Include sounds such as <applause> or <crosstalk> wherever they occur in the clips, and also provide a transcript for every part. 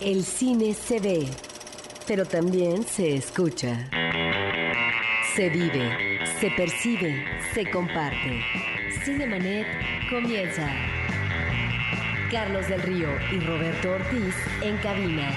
El cine se ve, pero también se escucha. Se vive, se percibe, se comparte. Cinemanet comienza. Carlos del Río y Roberto Ortiz en cabina.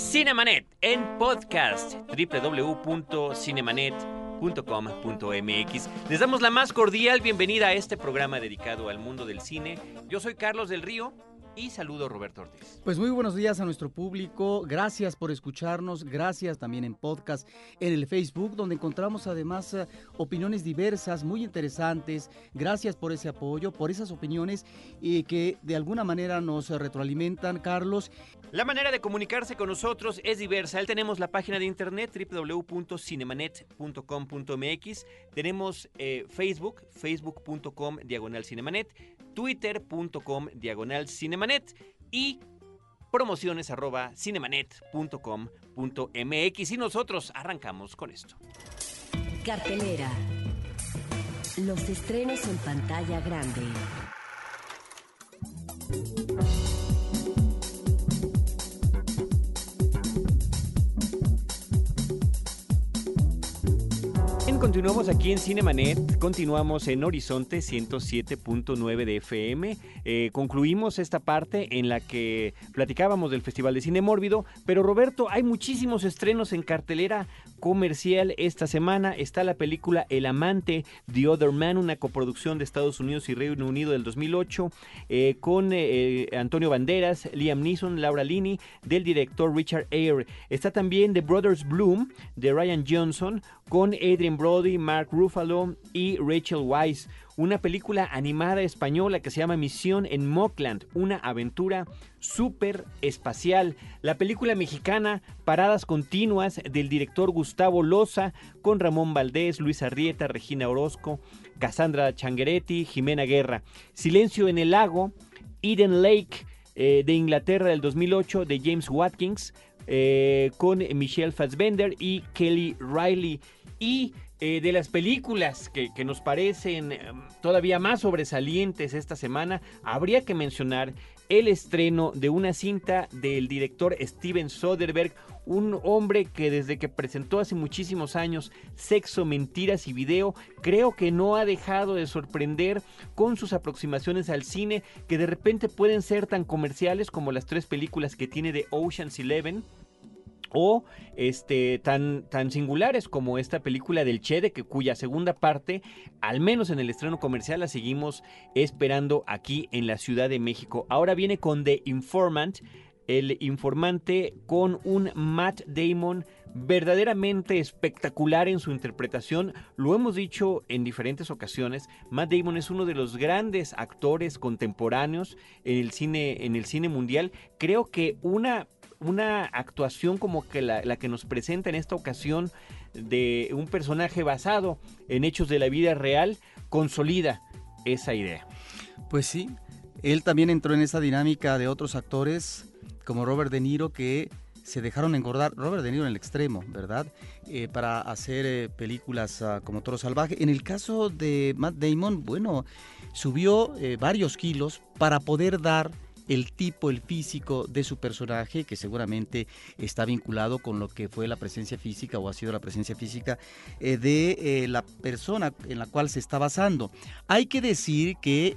Cinemanet en podcast www.cinemanet.com.mx. Les damos la más cordial bienvenida a este programa dedicado al mundo del cine. Yo soy Carlos del Río y saludo Roberto Ortiz. Pues muy buenos días a nuestro público, gracias por escucharnos, gracias también en podcast, en el Facebook, donde encontramos además eh, opiniones diversas, muy interesantes, gracias por ese apoyo, por esas opiniones y que de alguna manera nos retroalimentan, Carlos. La manera de comunicarse con nosotros es diversa. Él tenemos la página de internet www.cinemanet.com.mx, tenemos eh, Facebook, facebook.com diagonal cinemanet, twitter.com diagonal y promociones arroba cinemanet.com.mx y nosotros arrancamos con esto. Cartelera. Los estrenos en pantalla grande. Continuamos aquí en Cinemanet, continuamos en Horizonte 107.9 de FM. Eh, concluimos esta parte en la que platicábamos del Festival de Cine Mórbido, pero Roberto, hay muchísimos estrenos en cartelera comercial esta semana. Está la película El Amante, The Other Man, una coproducción de Estados Unidos y Reino Unido del 2008, eh, con eh, Antonio Banderas, Liam Neeson, Laura Linney, del director Richard Eyre. Está también The Brothers Bloom, de Ryan Johnson, con Adrian Brody, Mark Ruffalo y Rachel Weisz. Una película animada española que se llama Misión en Mockland, una aventura súper espacial. La película mexicana Paradas Continuas del director Gustavo Loza con Ramón Valdés, Luis Arrieta, Regina Orozco, Cassandra Changueretti, Jimena Guerra. Silencio en el lago, Eden Lake eh, de Inglaterra del 2008 de James Watkins. Eh, con Michelle Fassbender y Kelly Riley. Y eh, de las películas que, nos parecen em, todavía más sobresalientes esta semana, habría que mencionar el estreno de una cinta del director Steven Soderbergh, un hombre que desde que presentó hace muchísimos años Sexo, Mentiras y Video, creo que no ha dejado de sorprender con sus aproximaciones al cine que de repente pueden ser tan comerciales como las tres películas que tiene de Ocean's Eleven o este, tan, tan singulares como esta película del Che, de que, cuya segunda parte, al menos en el estreno comercial, la seguimos esperando aquí en la Ciudad de México. Ahora viene con The Informant, el informante con un Matt Damon verdaderamente espectacular en su interpretación. Lo hemos dicho en diferentes ocasiones. Matt Damon es uno de los grandes actores contemporáneos en el cine, en el cine mundial. Creo que una una actuación como que la, que nos presenta en esta ocasión de un personaje basado en hechos de la vida real consolida esa idea. Pues sí, él también entró en esa dinámica de otros actores como Robert De Niro que se dejaron engordar, Robert De Niro en el extremo, ¿verdad? Eh, para hacer eh, películas uh, como Toro Salvaje. En el caso de Matt Damon, bueno, subió eh, varios kilos para poder dar el tipo, el físico de su personaje, que seguramente está vinculado con lo que fue la presencia física o ha sido la presencia física eh, de eh, la persona en la cual se está basando. Hay que decir que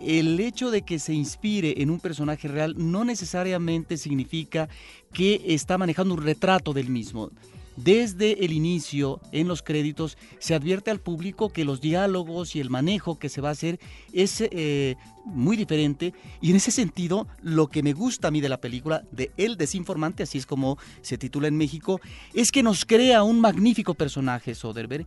el hecho de que se inspire en un personaje real no necesariamente significa que está manejando un retrato del mismo. Desde el inicio, en los créditos, se advierte al público que los diálogos y el manejo que se va a hacer es eh, muy diferente. Y en ese sentido, lo que me gusta a mí de la película, de El Desinformante, así es como se titula en México, es que nos crea un magnífico personaje, Soderbergh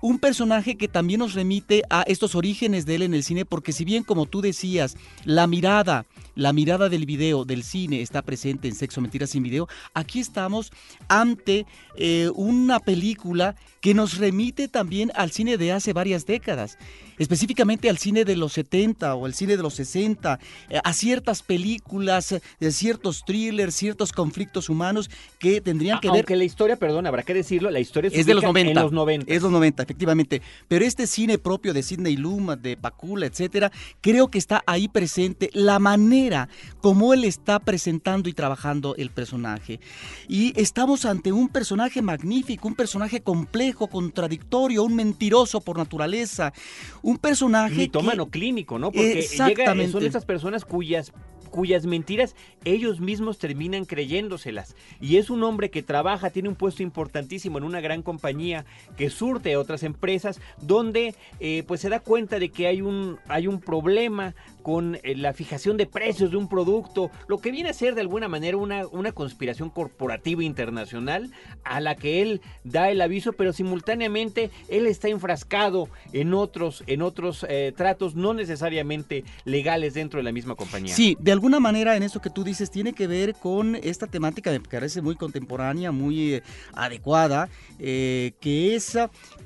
un personaje que también nos remite a estos orígenes de él en el cine, porque si bien como tú decías, la mirada, la mirada del video, del cine, está presente en Sexo, Mentiras sin Video, aquí estamos ante eh, una película que nos remite también al cine de hace varias décadas. Específicamente al cine de los 70 o el cine de los 60, eh, a ciertas películas, eh, de ciertos thrillers, ciertos conflictos humanos que tendrían que ver... Aunque la historia, perdón, habrá que decirlo, la historia es de los 90. En los 90. Es los 90, efectivamente. Pero este cine propio de Sidney Luma, de Pacula, etcétera, creo que está ahí presente la manera como él está presentando y trabajando el personaje. Y estamos ante un personaje magnífico, un personaje complejo, contradictorio, un mentiroso por naturaleza, un personaje mitómano clínico, ¿no? Porque llega, son esas personas cuyas cuyas mentiras ellos mismos terminan creyéndoselas. Y es un hombre que trabaja, tiene un puesto importantísimo en una gran compañía que surte a otras empresas, donde eh, pues se da cuenta de que hay un, hay un problema con eh, la fijación de precios de un producto, lo que viene a ser de alguna manera una, una conspiración corporativa internacional a la que él da el aviso, pero simultáneamente él está enfrascado en otros, en otros eh, tratos no necesariamente legales dentro de la misma compañía. Sí, de alguna manera en eso que tú dices tiene que ver con esta temática que parece muy contemporánea, muy eh, adecuada, que es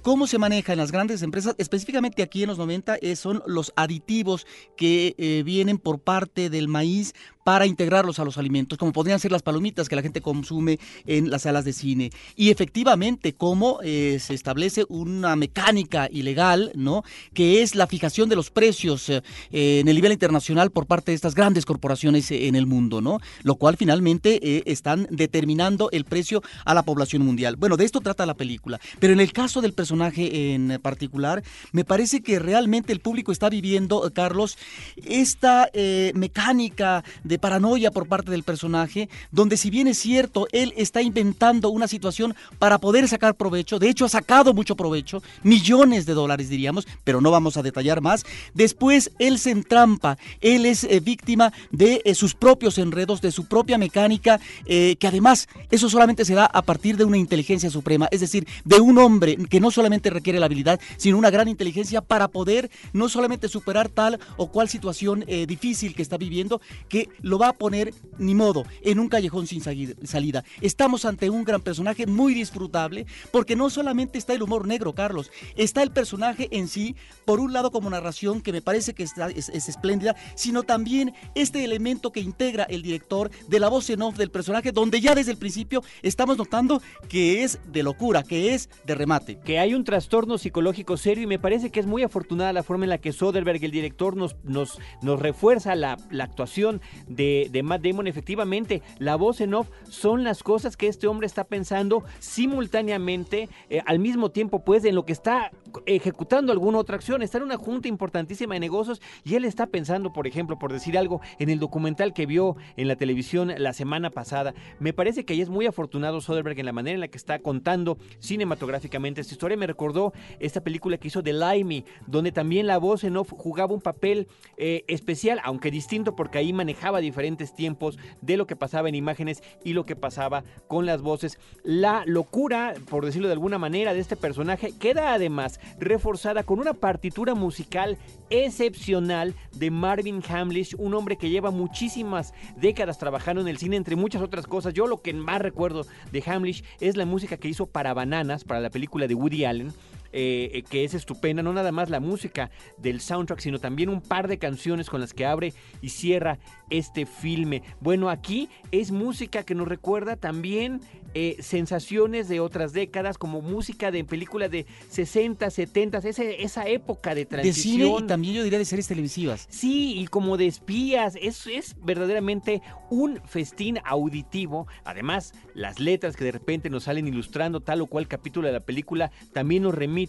cómo se maneja en las grandes empresas, específicamente aquí en los 90, son los aditivos que eh, vienen por parte del maíz para integrarlos a los alimentos, como podrían ser las palomitas que la gente consume en las salas de cine. Y efectivamente, cómo eh, se establece una mecánica ilegal, ¿no? Que es la fijación de los precios eh, en el nivel internacional por parte de estas grandes corporaciones en el mundo, ¿no? Lo cual finalmente están determinando el precio a la población mundial. Bueno, de esto trata la película. Pero en el caso del personaje en particular, me parece que realmente el público está viviendo, Carlos, esta eh, mecánica de paranoia por parte del personaje, donde si bien es cierto, él está inventando una situación para poder sacar provecho, de hecho ha sacado mucho provecho, millones de dólares diríamos, pero no vamos a detallar más, después él se entrampa, él es eh, víctima de eh, sus propios enredos, de su propia mecánica, que además eso solamente se da a partir de una inteligencia suprema, es decir, de un hombre que no solamente requiere la habilidad, sino una gran inteligencia para poder no solamente superar tal o cual situación, eh, difícil que está viviendo que lo va a poner, ni modo, en un callejón sin salida. Estamos ante un gran personaje muy disfrutable porque no solamente está el humor negro, Carlos, está el personaje en sí, por un lado como narración que me parece que está, es, espléndida, sino también este elemento que integra el director de la voz en off del personaje, donde ya desde el principio estamos notando que es de locura, que es de remate. Que hay un trastorno psicológico serio y me parece que es muy afortunada la forma en la que Soderbergh, el director, nos, nos nos, refuerza la, actuación de, de, Matt Damon. Efectivamente, la voz en off son las cosas que este hombre está pensando simultáneamente, eh, al mismo tiempo, pues, en lo que está ejecutando alguna otra acción. Está en una junta importantísima de negocios y él está pensando, por ejemplo, por decir algo, en el documental que vio en la televisión la semana pasada. Me parece que ahí es muy afortunado Soderbergh en la manera en la que está contando cinematográficamente esta historia. Me recordó esta película que hizo The Limey, donde también la voz en off jugaba un papel eh, especial, aunque distinto porque ahí manejaba diferentes tiempos de lo que pasaba en imágenes y lo que pasaba con las voces. La locura, por decirlo de alguna manera, de este personaje queda además reforzada con una partitura musical excepcional de Marvin Hamlish, un hombre que lleva muchísimas décadas trabajando en el cine, entre muchas otras cosas. Yo lo que más recuerdo de Hamlish es la música que hizo para Bananas, para la película de Woody Allen. Eh, que es estupenda, no nada más la música del soundtrack, sino también un par de canciones con las que abre y cierra este filme. Bueno, aquí es música que nos recuerda también eh, sensaciones de otras décadas, como música de películas de 60, 70, esa época de transición. De cine y también yo diría de series televisivas. Sí, y como de espías, es, es verdaderamente un festín auditivo. Además, las letras que de repente nos salen ilustrando tal o cual capítulo de la película también nos remiten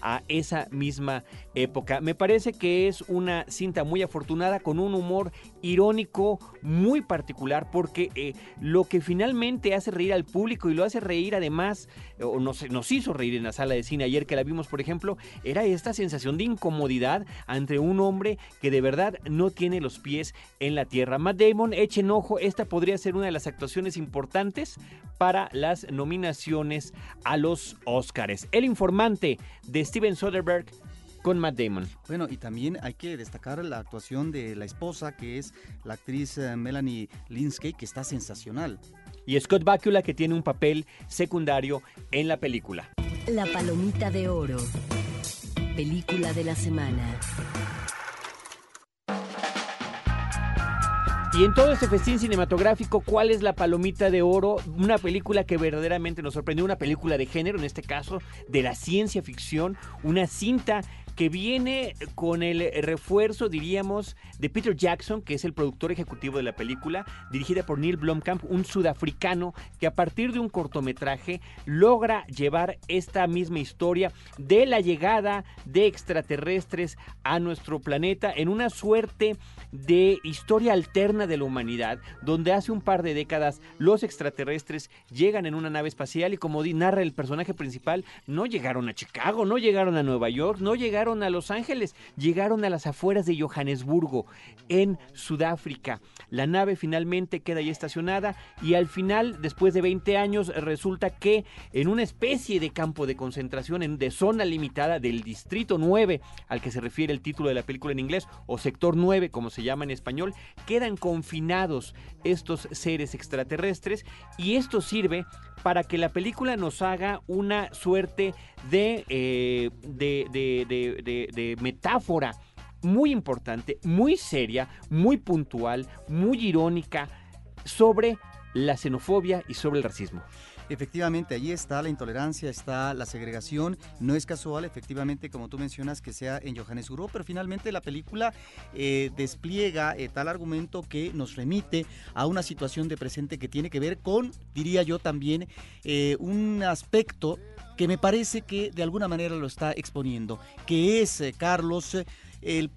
a esa misma época. Me parece que es una cinta muy afortunada con un humor irónico muy particular porque eh, lo que finalmente hace reír al público y lo hace reír además, o nos, nos hizo reír en la sala de cine ayer que la vimos, por ejemplo, era esta sensación de incomodidad ante un hombre que de verdad no tiene los pies en la tierra. Matt Damon, echen ojo, esta podría ser una de las actuaciones importantes para las nominaciones a los Oscars. El informante de Steven Soderbergh con Matt Damon. Bueno, y también hay que destacar la actuación de la esposa, que es la actriz eh, Melanie Linsky, que está sensacional y Scott Bakula que tiene un papel secundario en la película. La palomita de oro. película de la semana. Y en todo este festín cinematográfico, ¿cuál es la palomita de oro? Una película que verdaderamente nos sorprendió, una película de género, en este caso de la ciencia ficción, una cinta que viene con el refuerzo, diríamos, de Peter Jackson, que es el productor ejecutivo de la película, dirigida por Neil Blomkamp, un sudafricano que a partir de un cortometraje logra llevar esta misma historia de la llegada de extraterrestres a nuestro planeta en una suerte de historia alterna de la humanidad, donde hace un par de décadas los extraterrestres llegan en una nave espacial y como narra el personaje principal, no llegaron a Chicago, no llegaron a Nueva York, no llegaron a Los Ángeles, llegaron a las afueras de Johannesburgo, en Sudáfrica. La nave finalmente queda ahí estacionada y al final, después de 20 años, resulta que en una especie de campo de concentración, en, de zona limitada del Distrito 9, al que se refiere el título de la película en inglés, o Sector 9, como se llama en español, quedan confinados estos seres extraterrestres y esto sirve para que la película nos haga una suerte de, eh, de, metáfora muy importante, muy seria, muy puntual, muy irónica sobre la xenofobia y sobre el racismo. Efectivamente, ahí está la intolerancia, está la segregación. No es casual, efectivamente, como tú mencionas, que sea en Johannesburgo, pero finalmente la película eh, despliega eh, tal argumento que nos remite a una situación de presente que tiene que ver con, diría yo también, eh, un aspecto que me parece que de alguna manera lo está exponiendo, que es, Carlos, el,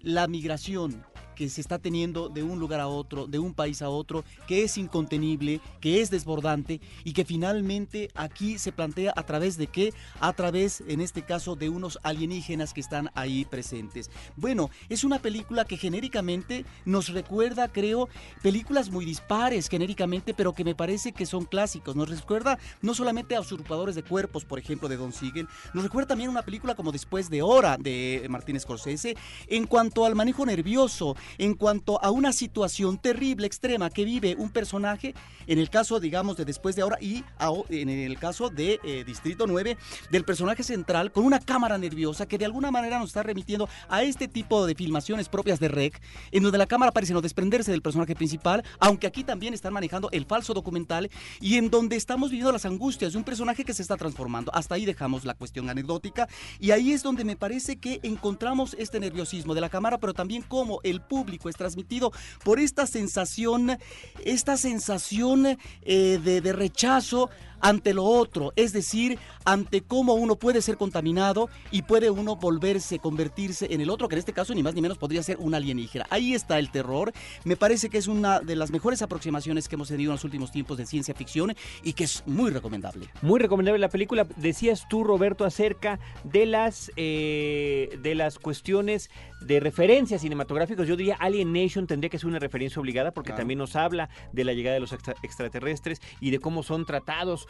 la migración, que se está teniendo de un lugar a otro, de un país a otro, que es incontenible, que es desbordante y que finalmente aquí se plantea a través de qué? A través, en este caso, de unos alienígenas que están ahí presentes. Bueno, es una película que genéricamente nos recuerda, creo, películas muy dispares genéricamente, pero que me parece que son clásicos. Nos recuerda no solamente a Usurpadores de Cuerpos, por ejemplo, de Don Siegel, nos recuerda también una película como Después de Hora de Martínez Scorsese, en cuanto al manejo nervioso, en cuanto a una situación terrible, extrema que vive un personaje, en el caso, digamos, de después de ahora y en el caso de eh, Distrito 9, del personaje central con una cámara nerviosa que de alguna manera nos está remitiendo a este tipo de filmaciones propias de REC, en donde la cámara parece no desprenderse del personaje principal, aunque aquí también están manejando el falso documental y en donde estamos viviendo las angustias de un personaje que se está transformando. Hasta ahí dejamos la cuestión anecdótica y ahí es donde me parece que encontramos este nerviosismo de la cámara, pero también como el público es transmitido por esta sensación, esta sensación eh, de, de rechazo ante lo otro, es decir, ante cómo uno puede ser contaminado y puede uno volverse, convertirse en el otro, que en este caso ni más ni menos podría ser un alienígena. Ahí está el terror. Me parece que es una de las mejores aproximaciones que hemos tenido en los últimos tiempos de ciencia ficción y que es muy recomendable. Muy recomendable la película. Decías tú, Roberto, acerca de las, eh, de las cuestiones de referencias cinematográficas. Yo diría Alien Nation tendría que ser una referencia obligada porque también nos habla de la llegada de los extraterrestres y de cómo son tratados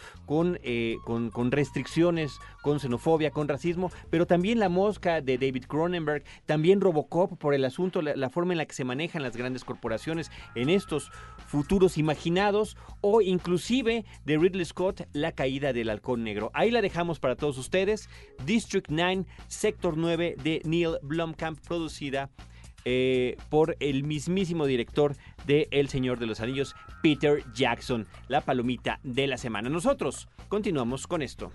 eh, con, con, restricciones, con xenofobia, con racismo, pero también La Mosca de David Cronenberg, también Robocop por el asunto, la, forma en la que se manejan las grandes corporaciones en estos futuros imaginados, o inclusive de Ridley Scott, La caída del halcón negro. Ahí la dejamos para todos ustedes. District 9, Sector 9 de Neil Blomkamp, producida eh, por el mismísimo director de El Señor de los Anillos, Peter Jackson, la palomita de la semana. Nosotros continuamos con esto.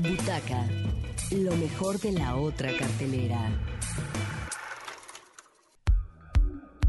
Butaca, lo mejor de la otra cartelera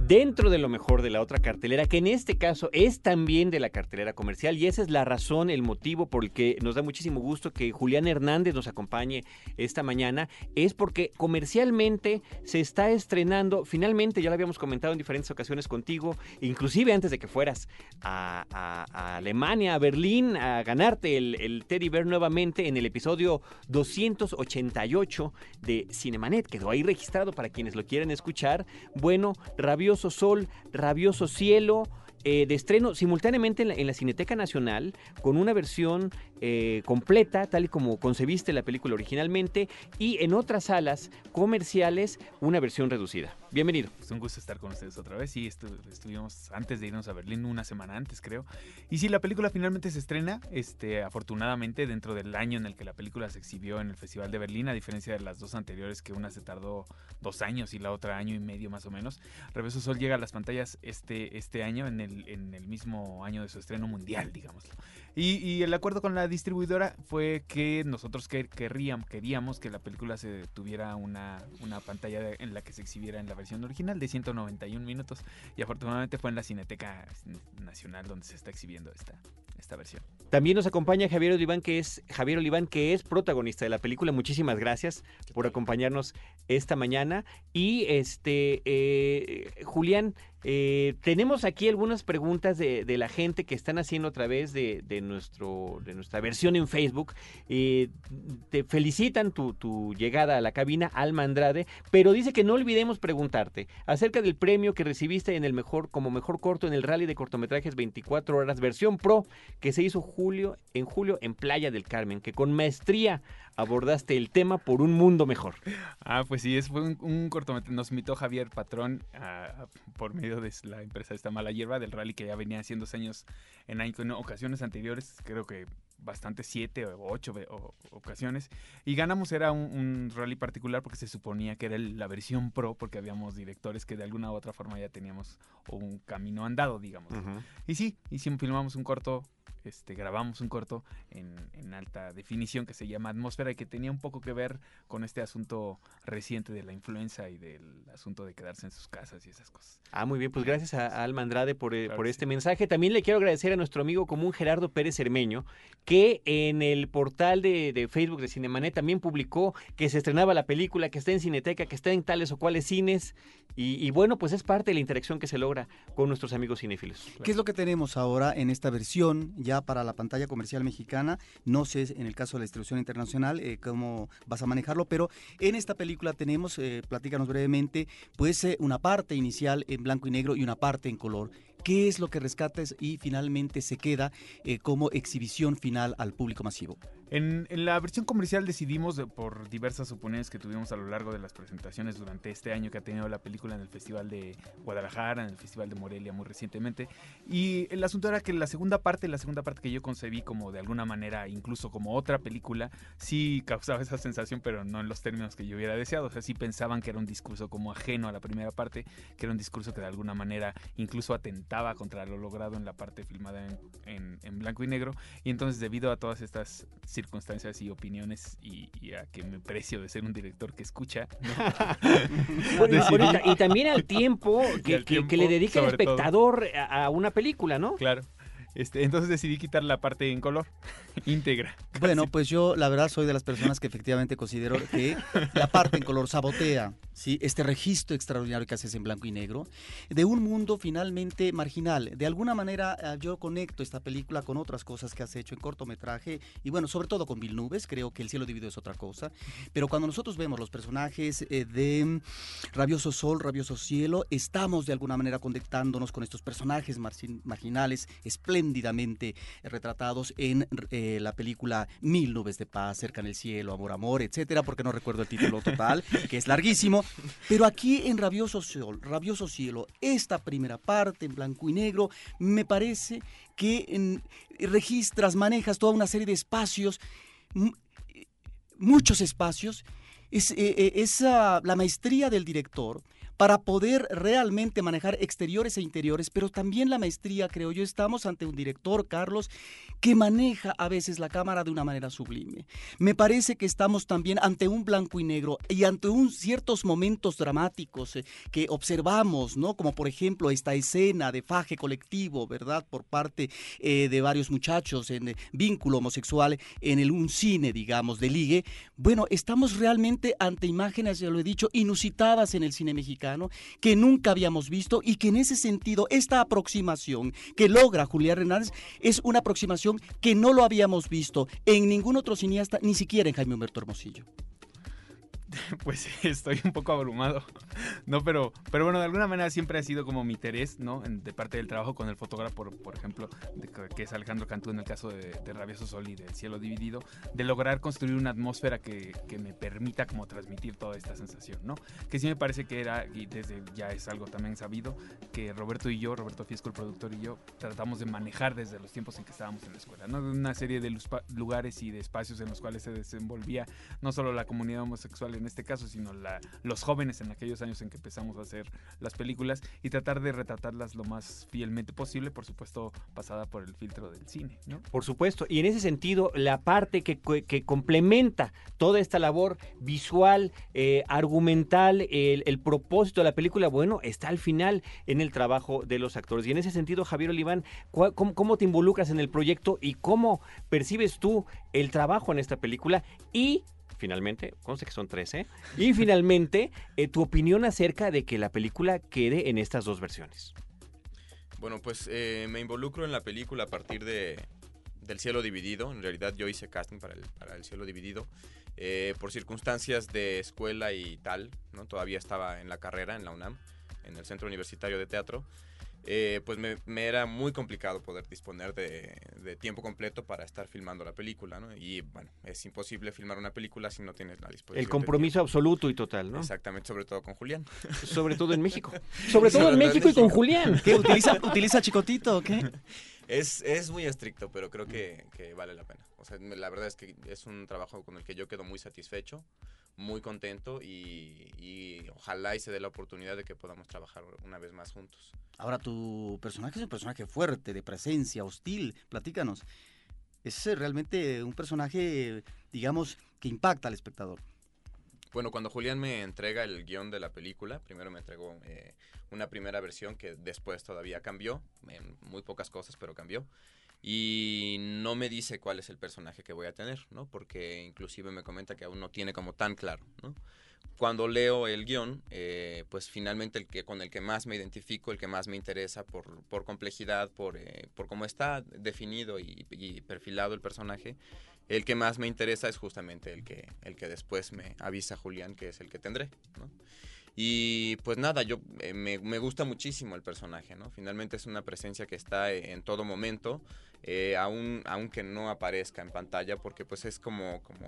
dentro de lo mejor de la otra cartelera, que en este caso es también de la cartelera comercial y esa es la razón, el motivo por el que nos da muchísimo gusto que Julián Hernández nos acompañe esta mañana, es porque comercialmente se está estrenando, finalmente ya lo habíamos comentado en diferentes ocasiones contigo, inclusive antes de que fueras a, Alemania, a Berlín, a ganarte el, el Teddy Bear nuevamente en el episodio 288 de Cinemanet, quedó ahí registrado para quienes lo quieran escuchar. Bueno, rabioso sol, rabioso cielo, eh, de estreno simultáneamente en la, Cineteca Nacional con una versión eh, completa, tal y como concebiste la película originalmente, y en otras salas comerciales una versión reducida. Bienvenido. Es un gusto estar con ustedes otra vez. Sí, estuvimos antes de irnos a Berlín, una semana antes creo. Y sí, la película finalmente se estrena, este, afortunadamente, dentro del año en el que la película se exhibió en el Festival de Berlín, a diferencia de las dos anteriores, que una se tardó dos años y la otra año y medio más o menos. Reverso Sol llega a las pantallas este, este año, en el, en el mismo año de su estreno mundial, digámoslo. Y, el acuerdo con la distribuidora fue que nosotros querríamos, queríamos que la película se tuviera una, una pantalla en la que se exhibiera en la versión original de 191 minutos. Y afortunadamente fue en la Cineteca Nacional donde se está exhibiendo esta, esta versión. También nos acompaña Javier Oliván, que es Javier Oliván, que es protagonista de la película. Muchísimas gracias por acompañarnos esta mañana. Y este eh, Julián, eh, tenemos aquí algunas preguntas de, la gente que están haciendo a través de, nuestro, de nuestra versión en Facebook. Eh, te felicitan tu, llegada a la cabina, Alma Andrade, pero dice que no olvidemos preguntarte acerca del premio que recibiste en el mejor, como mejor corto en el rally de cortometrajes 24 horas, versión pro, que se hizo julio, en julio en Playa del Carmen, que con maestría abordaste el tema por un mundo mejor. Ah, pues sí, es, un, cortometraje. Nos invitó Javier Patrón por medio de la empresa Esta Mala Hierba del rally que ya venía haciendo años en, en ocasiones anteriores, creo que bastante siete o ocho ocasiones. Y ganamos, era un, rally particular porque se suponía que era la versión pro, porque habíamos directores que de alguna u otra forma ya teníamos un camino andado, digamos. Y sí, hicimos, filmamos un corto este, grabamos un corto en, alta definición que se llama Atmósfera y que tenía un poco que ver con este asunto reciente de la influenza y del asunto de quedarse en sus casas y esas cosas. Ah, muy bien, pues gracias a, Alma Andrade por, eh, por este mensaje. También le quiero agradecer a nuestro amigo común Gerardo Pérez Hermeño, que en el portal de, Facebook de Cinemanet también publicó que se estrenaba la película, que está en Cineteca, que está en tales o cuales cines. Y, y bueno, pues es parte de la interacción que se logra con nuestros amigos cinéfilos. ¿Qué es lo que tenemos ahora en esta versión ya para la pantalla comercial mexicana. No sé en el caso de la distribución internacional eh, cómo vas a manejarlo, pero en esta película tenemos, eh, platícanos brevemente, pues eh, una parte inicial en blanco y negro y una parte en color qué es lo que rescates y finalmente se queda eh, como exhibición final al público masivo. En, la versión comercial decidimos, por diversas opiniones que tuvimos a lo largo de las presentaciones durante este año que ha tenido la película en el Festival de Guadalajara, en el Festival de Morelia muy recientemente, y el asunto era que la segunda parte, la segunda parte que yo concebí como de alguna manera, incluso como otra película, sí causaba esa sensación, pero no en los términos que yo hubiera deseado. O sea, sí pensaban que era un discurso como ajeno a la primera parte, que era un discurso que de alguna manera incluso atentaba contra lo logrado en la parte filmada en, blanco y negro. Y entonces debido a todas estas circunstancias y opiniones y, a que me precio de ser un director que escucha. <laughs> y también al tiempo <laughs> que, le dedica el espectador a una película, ¿no? Claro. Este, entonces decidí quitar la parte en color <laughs> íntegra. Bueno, pues yo la verdad soy de las personas que efectivamente considero que la parte en color sabotea ¿sí? este registro extraordinario que haces en blanco y negro de un mundo finalmente marginal. De alguna manera ah, yo conecto esta película con otras cosas que has hecho en cortometraje y bueno, sobre todo con Nubes, creo que El cielo dividido es otra cosa, pero cuando nosotros vemos los personajes eh, de Rabioso Sol, Rabioso Cielo, estamos de alguna manera conectándonos con estos personajes marginales, espléndidamente retratados en eh, la película Mil nubes de paz, Cerca en el cielo, Amor, Amor, etcétera, porque no recuerdo el título total, <laughs> que es larguísimo. Pero aquí en Rabioso Sol, Rabioso Cielo, esta primera parte en blanco y negro, me parece que registras, manejas toda una serie de espacios, muchos espacios. Es, eh, eh, la maestría del director para poder realmente manejar exteriores e interiores, pero también la maestría, creo yo, estamos ante un director, Carlos, que maneja a veces la cámara de una manera sublime. Me parece que estamos también ante un blanco y negro y ante un ciertos momentos dramáticos eh, que observamos, ¿no? Como por ejemplo esta escena de faje colectivo, ¿verdad? Por parte eh, de varios muchachos en eh, vínculo homosexual en el, un cine, digamos, de ligue. Bueno, estamos realmente ante imágenes, ya lo he dicho, inusitadas en el cine mexicano que nunca habíamos visto y que en ese sentido esta aproximación que logra Julián Hernández es una aproximación que no lo habíamos visto en ningún otro cineasta, ni siquiera en Jaime Humberto Hermosillo. <laughs> Pues estoy un poco abrumado, <laughs> ¿no? Pero, pero bueno, de alguna manera siempre ha sido como mi interés, ¿no? de parte del trabajo con el fotógrafo, por, por ejemplo, que es Alejandro Cantú en el caso de, de, Rabioso Sol y del Cielo Dividido, de lograr construir una atmósfera que, que, me permita como transmitir toda esta sensación, ¿no? Que sí me parece que era, y desde ya es algo también sabido, que Roberto y yo, Roberto Fiesco, el productor y yo, tratamos de manejar desde los tiempos en que estábamos en la escuela, ¿no? Una serie de lugares y de espacios en los cuales se desenvolvía no solo la comunidad homosexual en este caso, sino los jóvenes en aquellos años en que empezamos a hacer las películas y tratar de retratarlas lo más fielmente posible, por supuesto, pasada por el filtro del cine. Por supuesto, y en ese sentido, la parte que, complementa toda esta labor visual, eh, argumental, el, el, propósito de la película, bueno, está al final en el trabajo de los actores. Y en ese sentido, Javier Oliván, ¿cómo, cómo te involucras en el proyecto y cómo percibes tú el trabajo en esta película? Y finalmente, conste que son 13, y finalmente, eh, tu opinión acerca de que la película quede en estas dos versiones. Bueno, pues eh, me involucro en la película a partir de, del cielo dividido. En realidad yo hice casting para el, para el cielo dividido. Eh, por circunstancias de escuela y tal, ¿no? todavía estaba en la carrera en la UNAM, en el Centro Universitario de Teatro. Eh, pues me, era muy complicado poder disponer de, tiempo completo para estar filmando la película, ¿no? Y bueno, es imposible filmar una película si no tienes la disposición. El compromiso absoluto y total, ¿no? Exactamente, sobre todo con Julián. Sobre todo en México. <laughs> Sobre todo en México, y con Julián. ¿Qué? ¿Utiliza, utiliza Chicotito o qué? Es, es muy estricto, pero creo que, que vale la pena. O sea, la verdad es que es un trabajo con el que yo quedo muy satisfecho muy contento y, ojalá y se dé la oportunidad de que podamos trabajar una vez más juntos. Ahora, tu personaje es un personaje fuerte, de presencia, hostil. Platícanos. Es eh, realmente un personaje, digamos, que impacta al espectador. Bueno, cuando Julián me entrega el guion de la película, primero me entregó eh, una primera versión que después todavía cambió, en muy pocas cosas, pero cambió y no me dice cuál es el personaje que voy a tener, ¿no? Porque inclusive me comenta que aún no tiene como tan claro, ¿no? Cuando leo el guion, eh, pues finalmente el que con el que más me identifico, el que más me interesa por, por complejidad, por, eh, por cómo está definido y, y, perfilado el personaje, el que más me interesa es justamente el que, el que después me avisa Julián que es el que tendré, ¿no? Y pues nada, yo eh, me, gusta muchísimo el personaje, ¿no? Finalmente es una presencia que está en todo momento, eh, aunque no aparezca en pantalla, porque pues es como, como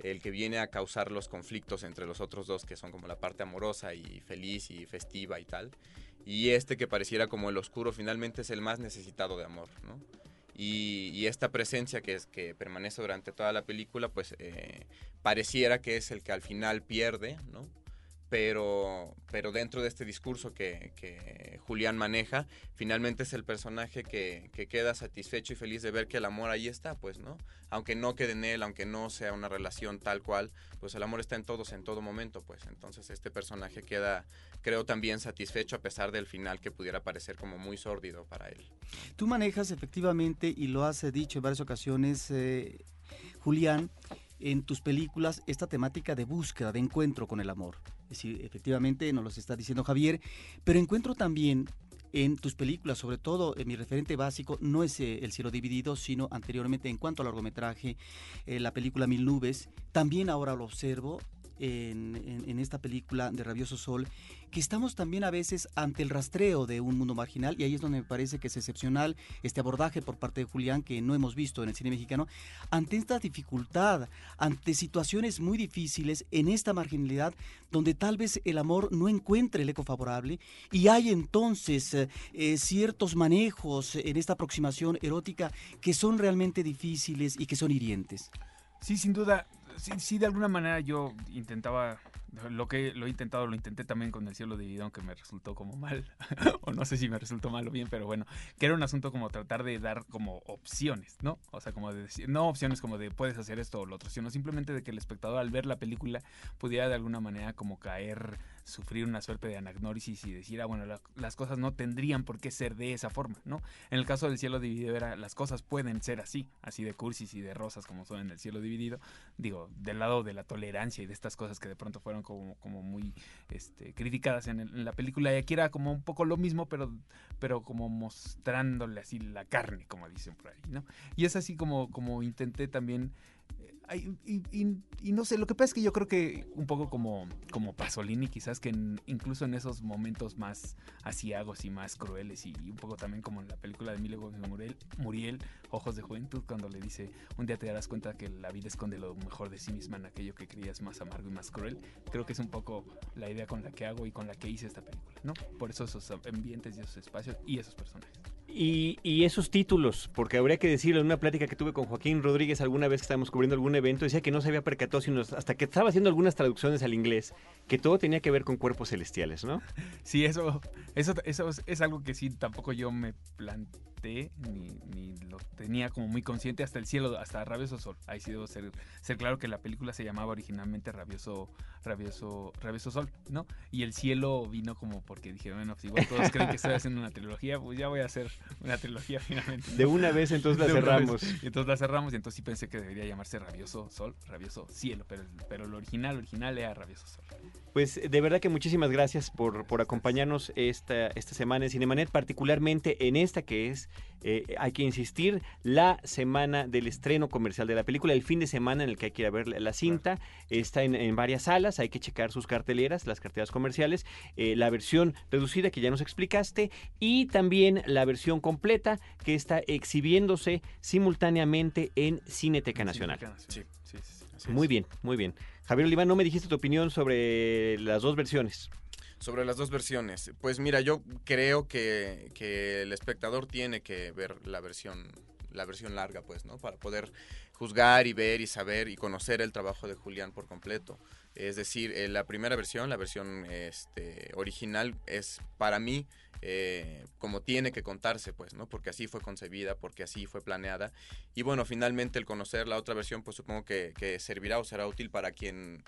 el que viene a causar los conflictos entre los otros dos, que son como la parte amorosa y feliz y festiva y tal. Y este que pareciera como el oscuro, finalmente es el más necesitado de amor, ¿no? Y, y, esta presencia que es que permanece durante toda la película pues eh, pareciera que es el que al final pierde no pero, pero dentro de este discurso que, que Julián maneja, finalmente es el personaje que, que, queda satisfecho y feliz de ver que el amor ahí está, pues, ¿no? Aunque no quede en él, aunque no sea una relación tal cual, pues el amor está en todos, en todo momento, pues. Entonces este personaje queda, creo, también satisfecho a pesar del final que pudiera parecer como muy sórdido para él. Tú manejas efectivamente, y lo has dicho en varias ocasiones, eh, Julián, en tus películas esta temática de búsqueda, de encuentro con el amor. Es decir, efectivamente nos lo está diciendo Javier, pero encuentro también en tus películas, sobre todo en mi referente básico, no es eh, El cielo dividido, sino anteriormente en cuanto a largometraje, eh, la película Mil Nubes, también ahora lo observo en, esta película de Rabioso Sol, que estamos también a veces ante el rastreo de un mundo marginal y ahí es donde me parece que es excepcional este abordaje por parte de Julián que no hemos visto en el cine mexicano, ante esta dificultad, ante situaciones muy difíciles en esta marginalidad donde tal vez el amor no encuentre el eco favorable y hay entonces eh, eh, ciertos manejos en esta aproximación erótica que son realmente difíciles y que son hirientes. Sí, sin duda sí, sí, de alguna manera yo intentaba lo que lo he intentado, lo intenté también con el cielo dividido, aunque me resultó como mal, <laughs> o no sé si me resultó mal o bien, pero bueno, que era un asunto como tratar de dar como opciones, ¿no? O sea, como de decir, no opciones como de puedes hacer esto o lo otro, sino simplemente de que el espectador al ver la película pudiera de alguna manera como caer sufrir una suerte de anagnórisis y decir, ah, bueno, las cosas no tendrían por qué ser de esa forma, ¿no? En el caso del cielo dividido era, las cosas pueden ser así, así de cursis y de rosas como son en el cielo dividido, digo, del lado de la tolerancia y de estas cosas que de pronto fueron como, como muy este, criticadas en, la película, y aquí era como un poco lo mismo, pero, pero como mostrándole así la carne, como dicen por ahí, ¿no? Y es así como, como intenté también Y, no sé, lo que pasa es que yo creo que un poco como, como Pasolini, quizás que incluso en esos momentos más asiagos y más crueles, y un poco también como en la película de Emilio Gómez Muriel, Muriel, Ojos de Juventud, cuando le dice, un día te darás cuenta que la vida esconde lo mejor de sí misma en aquello que creías más amargo y más cruel. Creo que es un poco la idea con la que hago y con la que hice esta película, ¿no? Por eso esos ambientes y esos espacios y esos personajes. Y, y esos títulos, porque habría que decirlo en una plática que tuve con Joaquín Rodríguez alguna vez que estábamos cubriendo algún evento, decía que no se había percatado sino hasta que estaba haciendo algunas traducciones al inglés, que todo tenía que ver con cuerpos celestiales, ¿no? <laughs> Sí, eso, eso, eso es, algo que sí tampoco yo me ni, ni lo tenía como muy consciente hasta el cielo, hasta Rabioso Sol. Ahí sí debo ser, ser claro que la película se llamaba originalmente Rabioso, Rabioso, Rabioso Sol, ¿no? Y el cielo vino como porque dije, bueno, pues igual todos creen que estoy <laughs> haciendo una trilogía, pues ya voy a hacer una trilogía finalmente. De una vez entonces la cerramos. vez. Entonces la cerramos y entonces sí pensé que debería llamarse Rabioso Sol, Rabioso Cielo, pero, pero el original, original era Rabioso Sol. Pues de verdad que muchísimas gracias por, por acompañarnos esta, esta semana en Cinemanet, particularmente en esta que es, eh, hay que insistir, la semana del estreno comercial de la película, el fin de semana en el que hay que ir a ver la, cinta, está en, en varias salas, hay que checar sus carteleras, las carteleras comerciales, eh, la versión reducida que ya nos explicaste y también la versión completa que está exhibiéndose simultáneamente en Cineteca Nacional. Sí. sí, sí, sí. Así es. Muy bien, muy bien. Javier Oliván, no me dijiste tu opinión sobre las dos versiones. Sobre las dos versiones. Pues mira, yo creo que, que el espectador tiene que ver la versión, la versión larga, pues, ¿no? Para poder juzgar y ver y saber y conocer el trabajo de Julián por completo. Es decir, eh, la primera versión, la versión este, original, es para mí eh, como tiene que contarse, pues, ¿no? Porque así fue concebida, porque así fue planeada. Y bueno, finalmente el conocer la otra versión, pues supongo que, que servirá o será útil para quien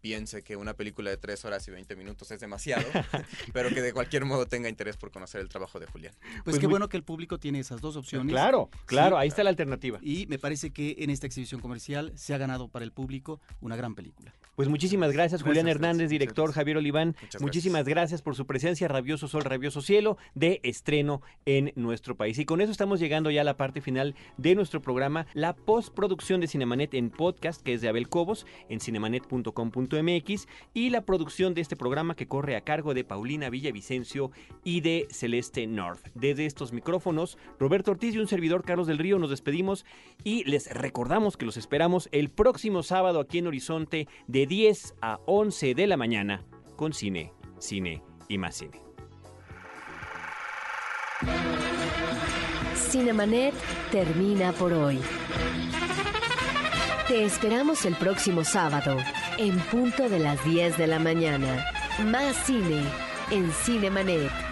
piense que una película de 3 horas y 20 minutos es demasiado, <laughs> pero que de cualquier modo tenga interés por conocer el trabajo de Julián. Pues, Pues qué muy- bueno que el público tiene esas dos opciones. Claro, claro, Sí. ahí está la alternativa. Y me parece que en esta exhibición comercial se ha ganado para el público una gran película. Pues muchísimas gracias, Gracias Julián Hernández, director, gracias. Javier Oliván. Muchas Muchísimas gracias por su presencia, Rabioso Sol, Rabioso Cielo, de estreno en nuestro país. Y con eso estamos llegando ya a la parte final de nuestro programa, la postproducción de Cinemanet en podcast, que es de Abel Cobos, en cinemanet.com.mx, y la producción de este programa que corre a cargo de Paulina Villavicencio y de Celeste North. Desde estos micrófonos, Roberto Ortiz y un servidor Carlos del Río nos despedimos y les recordamos que los esperamos el próximo sábado aquí en Horizonte de 10 a 11 de la mañana con cine, cine y más cine. Cinemanet termina por hoy. Te esperamos el próximo sábado, en punto de las 10 de la mañana. Más cine en Cinemanet.